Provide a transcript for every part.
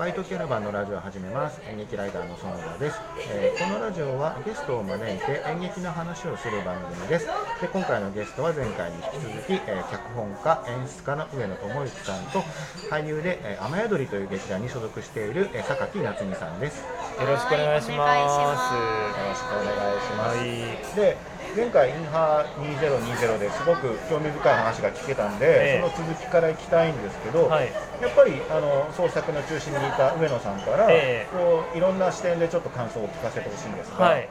バイトキャラバンのラジオを始めます。演劇ライダーの園田です、えーこのラジオはゲストを招いて演劇の話をする番組です。で今回のゲストは前回に引き続き、えー脚本家演出家の上野智之さんと俳優で、えー雨宿りという劇団に所属している、えー榊夏美さんです。よよろしくお願いしはいお願いしまろしくお願いします、はい。で前回インハ2020ですごく興味深い話が聞けたんで、ええ。その続きからいきたいんですけど、はい。やっぱりあの創作の中心にいた上野さんから、ええ。こういろんな視点でちょっと感想を聞かせてほしいんですが、はい。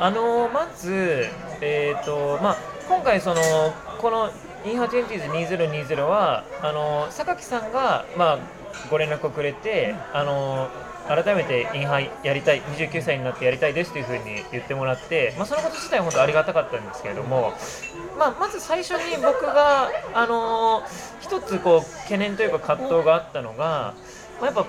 あのまずえっ、とまあ今回そのこのインハテンティーズ2020はあの榊さんがまあご連絡をくれてあの改めてインハイやりたい29歳になってやりたいですというふうに言ってもらって、まあ、そのこと自体は本当ありがたかったんですけれども、まあ、まず最初に僕が、あの一つこう懸念というか葛藤があったのが、まあ、やっぱ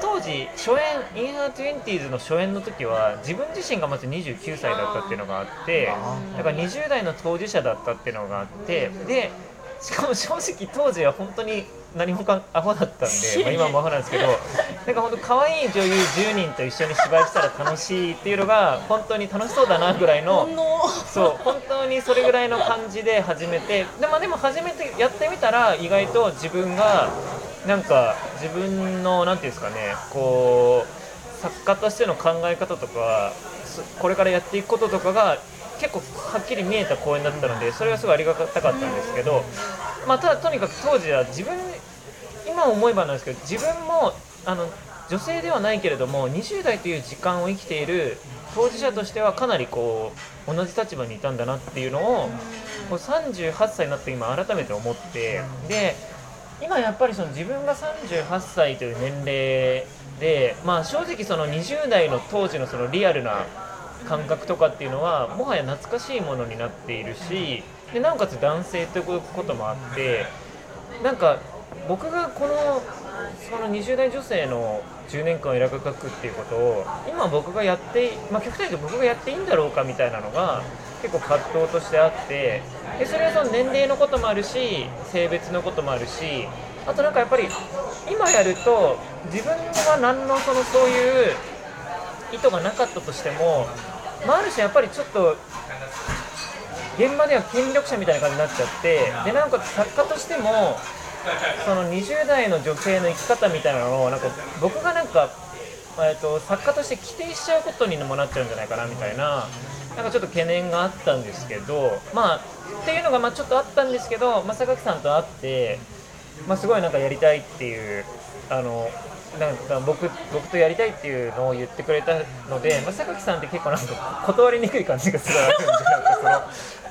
当時初演 In Her Twenties の初演の時は自分自身がまず29歳だったっていうのがあってだから20代の当事者だったっていうのがあってでしかも正直当時は本当に何もかアホだったんで、まあ、今もアホなんですけどなんか本当可愛い女優10人と一緒に芝居したら楽しいっていうのが本当に楽しそうだなぐらいのそう本当にそれぐらいの感じで始めてで,、まあ、でも初めてやってみたら意外と自分がなんか自分のなんていうんですかねこう作家としての考え方とかそこれからやっていくこととかが結構はっきり見えた公演だったのでそれはすごいありがたかったんですけど、まあ、ただとにかく当時は自分今思えばなんですけど自分もあの女性ではないけれども20代という時間を生きている当事者としてはかなりこう同じ立場にいたんだなっていうのをこう38歳になって今改めて思ってで今やっぱりその自分が38歳という年齢で、まあ、正直その20代の当時のそのリアルな感覚とかっていうのはもはや懐かしいものになっているしでなおかつ男性ということもあってなんか僕がこのその20代女性の10年間を描くっていうことを今僕がやって、まあ、極端に言うと僕がやっていいんだろうかみたいなのが結構葛藤としてあってでそれはその年齢のこともあるし性別のこともあるしあとなんかやっぱり今やると自分は何のそのそういう意図がなかったとしても、まあ、ある種やっぱりちょっと現場では権力者みたいな感じになっちゃってでなおか作家としてもその20代の女性の生き方みたいなのをなんか僕がなんか、えー、と作家として規定しちゃうことにもなっちゃうんじゃないかなみたいななんかちょっと懸念があったんですけどまあっていうのがまあちょっとあったんですけど、まあ、榊さんと会って、まあ、すごいなんかやりたいっていうあのなんか僕僕とやりたいっていうのを言ってくれたので、まあ、榊さんって結構なんか 断りにくい感じがすごいあるんでなんかその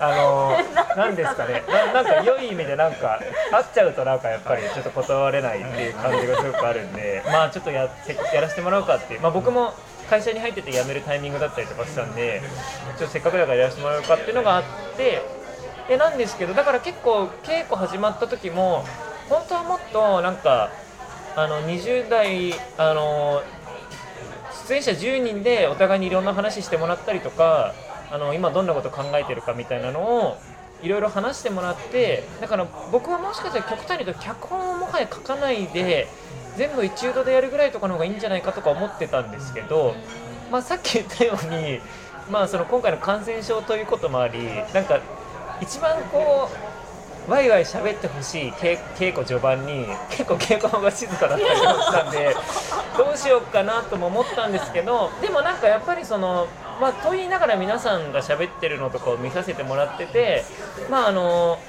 あのなんですかね。ななんか良い意味でなんか会っちゃうとなんかやっぱりちょっと断れないっていう感じがすごくあるんでまあちょっとやせやらせてもらおうかっていう、まあ、僕も会社に入ってて辞めるタイミングだったりとかしたんでちょっとせっかくだからやらせてもらおうかっていうのがあってでなんですけどだから結構稽古始まった時も本当はもっとなんかあの20代あの出演者10人でお互いにいろんな話してもらったりとかあの今どんなこと考えてるかみたいなのをいろいろ話してもらってだから僕はもしかしたら極端に言うと脚本をもはや書かないで全部一度でやるぐらいとかの方がいいんじゃないかとか思ってたんですけど、まあ、さっき言ったように、まあ、その今回の感染症ということもありなんか一番こうワイワイ喋ってほしい稽稽古序盤に結構稽古場が静かだったりしたんで どうしようかなとも思ったんですけどでもなんかやっぱりそのまあと言いながら皆さんが喋ってるのとかを見させてもらっててまああの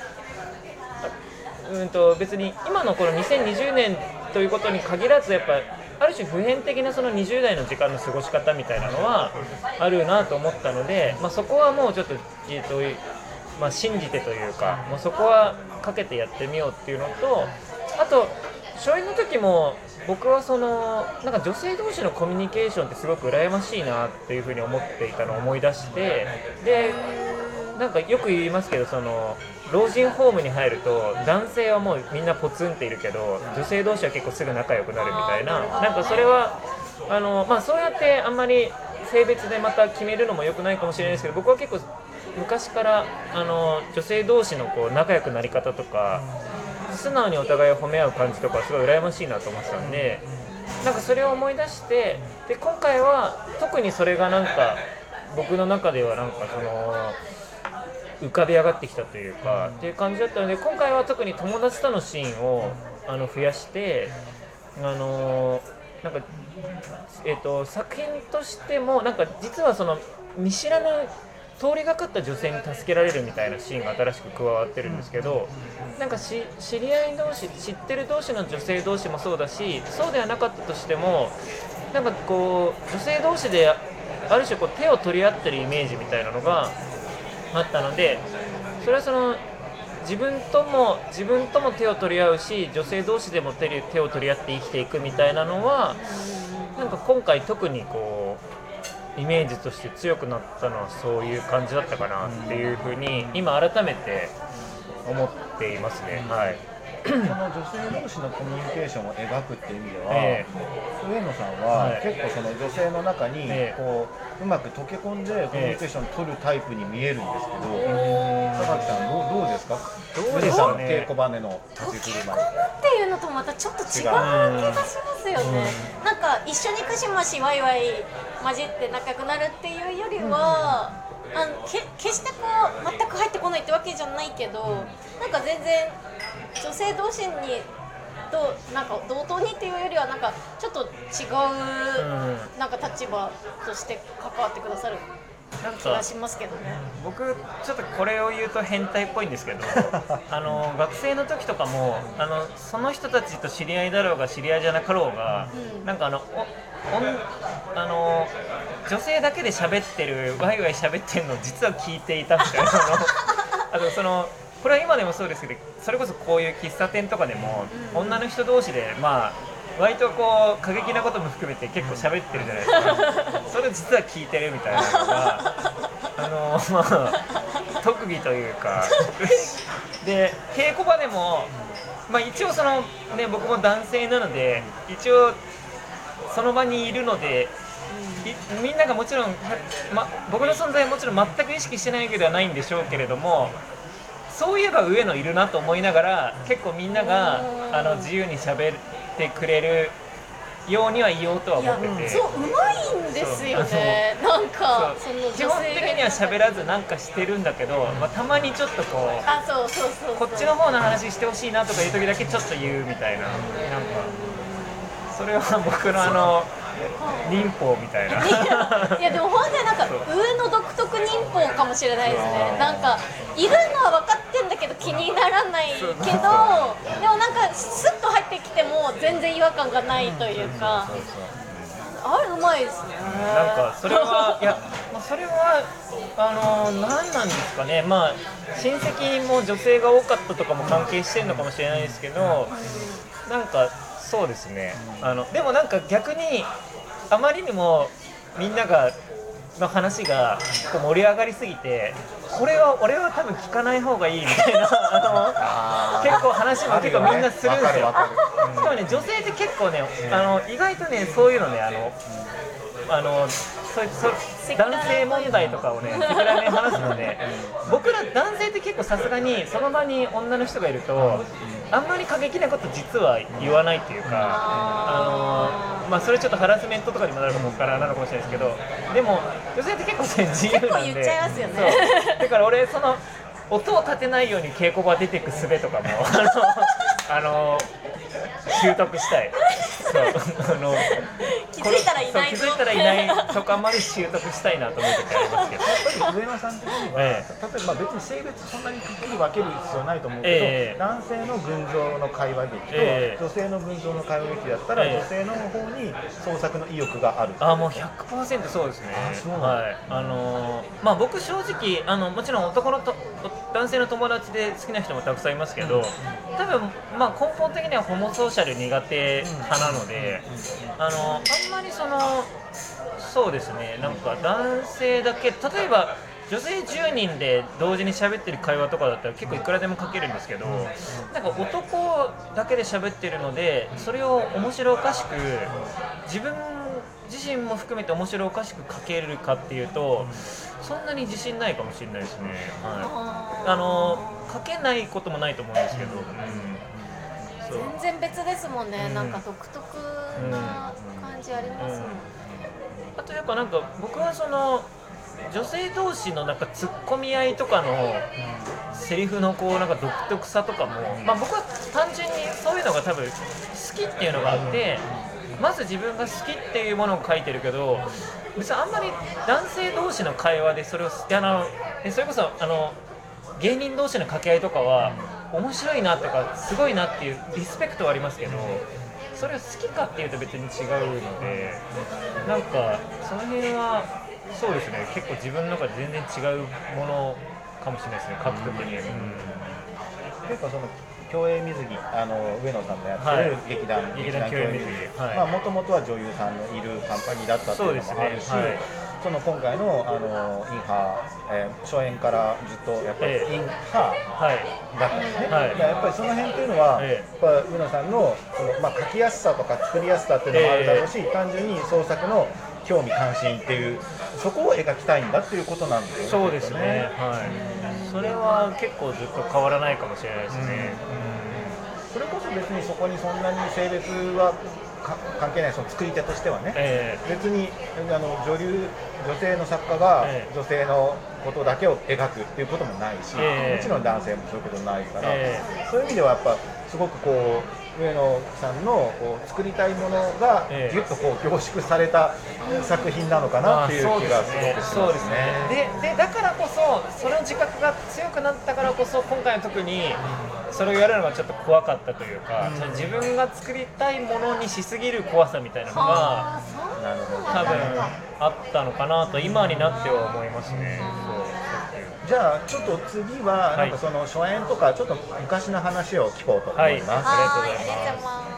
うんと別に今のこの2020年ということに限らずやっぱある種普遍的なその20代の時間の過ごし方みたいなのはあるなと思ったので、まあ、そこはもうちょっと,、えーとまあ、信じてというかもうそこはかけてやってみようっていうのとあと初演の時も僕はそのなんか女性同士のコミュニケーションってすごく羨ましいなっていうふうに思っていたのを思い出してでなんかよく言いますけどその老人ホームに入ると男性はもうみんなポツンっているけど女性同士は結構すぐ仲良くなるみたいななんかそれはあの、まあ、そうやってあんまり性別でまた決めるのも良くないかもしれないですけど僕は結構昔からあの女性同士のこう仲良くなり方とか素直にお互いを褒め合う感じとかすごい羨ましいなと思ってたんでなんかそれを思い出してで今回は特にそれがなんか僕の中ではなんかその浮かび上がってきたというかっていう感じだったので今回は特に友達とのシーンをあの増やしてあのなんかえっ、と作品としてもなんか実はその見知らぬ通りがかった女性に助けられるみたいなシーンが新しく加わってるんですけどなんか知り合い同士知ってる同士の女性同士もそうだしそうではなかったとしてもなんかこう女性同士である種こう手を取り合ってるイメージみたいなのがあったのでそれはその自分とも自分とも手を取り合うし女性同士でも手手を取り合って生きていくみたいなのはなんか今回特にこうイメージとして強くなったのはそういう感じだったかなっていうふうに今改めて思っていますね。はいその女性同士のコミュニケーションを描くっていう意味では、え上野さんははい。結構その女性の中にええ。こううまく溶け込んでコミュニケーションを取るタイプに見えるんですけど、え榊さんどうどうですか？どうですかね。上野さん稽古場での立ち振る舞いっていうのとまたちょっと違う気がしますよね、なんか一緒にくしましワイワイ混じって仲良くなるっていうよりは、あのけ決してこう全く入ってこないってわけじゃないけど、なんか全然女性同士にとなんか同等にっていうよりはなんかちょっと違う、なんか立場として関わってくださるなんか気がしますけどね。僕ちょっとこれを言うと変態っぽいんですけど あの学生の時とかもあのその人たちと知り合いだろうが知り合いじゃなかろうが、うんなんかあのおおんあの女性だけで喋ってるワイワイ喋ってるのを実は聞いていたみたいなの あとそのこれは今でもそうですけどそれこそこういう喫茶店とかでも、うん。女の人同士でまあ割とこう過激なことも含めて結構喋ってるじゃないですか。それを実は聞いてるみたいなのが あのまあ特技というか。で稽古場でも、まあ、一応その、ね、僕も男性なので一応その場にいるのでいみんながもちろん、はま、僕の存在はもちろん全く意識してないわけではないんでしょうけれどもそういえば上野いるなと思いながら結構みんながうん。あの自由に喋ってくれるようには言おうとはい思やってて。そううまいんですよね。なんか基本的には喋らずなんかしてるんだけど、まあ、たまにちょっとこうあそうそうそうこっちの方の話してほしいなとかいう時だけちょっと言うみたいな。なんかそれは僕のあの忍法みたいな。いやでも本当になんか上の独特忍法かもしれないですね。なんかいるのは分かってんだけど気にならないけどでもなんかスッと入ってきても全然違和感がないというか。あれうまいですね。なんかそれはいや、まあ、それはあの何なんですかね。まあ親戚も女性が多かったとかも関係してるのかもしれないですけどなんかそうですね。あのでもなんか逆にあまりにもみんながの話がこう盛り上がりすぎてこれは俺は多分聞かない方がいいみたいなあの結構話も結構みんなするんですよ。わかるわかる。しかもね女性って結構ねあの意外とねそういうのねあのあのそうそう男性問題とかをね赤裸々に話すので僕ら男性って結構さすがにその場に女の人がいるとあんまり過激なこと実は言わないっていうかあのまあそれちょっとハラスメントとかにもなるかもからなのかもしれないですけどでも女性って結構ね自由なんで。結構言っちゃいますよね。だから俺その音を立てないように稽古場出てく術とかもあの習得したい。そう。あの 気づいたらいないぞ。そう気づいたらいないとかまで習得したいなと思う時ありますけど。やっぱり上野さん的には、え例えば別に性別そんなにくっきり分ける必要ないと思うけど、ええ。男性の群像の会話劇と、ええ。女性の群像の会話劇だったら、ええ。女性の方に創作の意欲がある。あもう100%そうですね。あそうはい。あのーまあ僕正直あのもちろん男のと男性の友達で好きな人もたくさんいますけど多分まあ根本的にはホモソーシャル苦手派なのであのあんまりそのそうですねなんか男性だけ例えば女性10人で同時に喋ってる会話とかだったら結構いくらでも書けるんですけどなんか男だけで喋ってるのでそれを面白おかしく自分自身も含めて面白おかしく書けるかっていうとそんなに自信ないかもしれないですね、はい、あの書けないこともないと思うんですけど、うん全然別ですもんね、うん。なんか独特な感じありますもん、あとやっぱなんか僕はその女性同士のなんか突っ込み合いとかのセリフのこうなんか独特さとかも、まあ、僕は単純にそういうのが多分好きっていうのがあってまず自分が好きっていうものを書いてるけど別にあんまり男性同士の会話でそれをいやあのえそれこそあの芸人同士の掛け合いとかは面白いなとかすごいなっていうリスペクトはありますけどそれを好きかっていうと別に違うのでなんかその辺はそうですね結構自分の中で全然違うものかもしれないですね書くに、うん。結構その競泳水着あの上野さんのやってはい。る劇団、劇団競泳水着はい。まあもともとは女優さんのいるカンパニーだったっていうのもあるし、そうですねはいその今回のあのインハー、えー初演からずっとやっぱりええ。インハはい。ーだったんですね。はい。やっぱりその辺っていうのは、えやっぱ上野さんのそのまあ書きやすさとか作りやすさっていうのもあるだろうし、単純に創作の興味関心っていうそこを描きたいんだっていうことなんですよね。そうですね。はい。それは結構ずっと変わらないかもしれないですね、それこそ別にそこにそんなに性別はか関係ないその作り手としてはね、え別にあの女流女性の作家がええ。女性のことだけを描くっていうこともないし、ええ。もちろん男性もそういうことないから、えそういう意味ではやっぱすごくこう上野さんのこう作りたいものがええ。ぎゅっとこう凝縮された作品なのかなっていう気がすごくしそうですますね。ねででだからこそその自覚が強くなったからこそ今回の特にそれをやるのがちょっと怖かったというか、その自分が作りたいものにしすぎる怖さみたいなのが多分あったのかなと今になっては思いますね。じゃあちょっと次ははないんかその初演とかちょっと昔の話を聞こうと思はいいます。はーい。ありがとうございます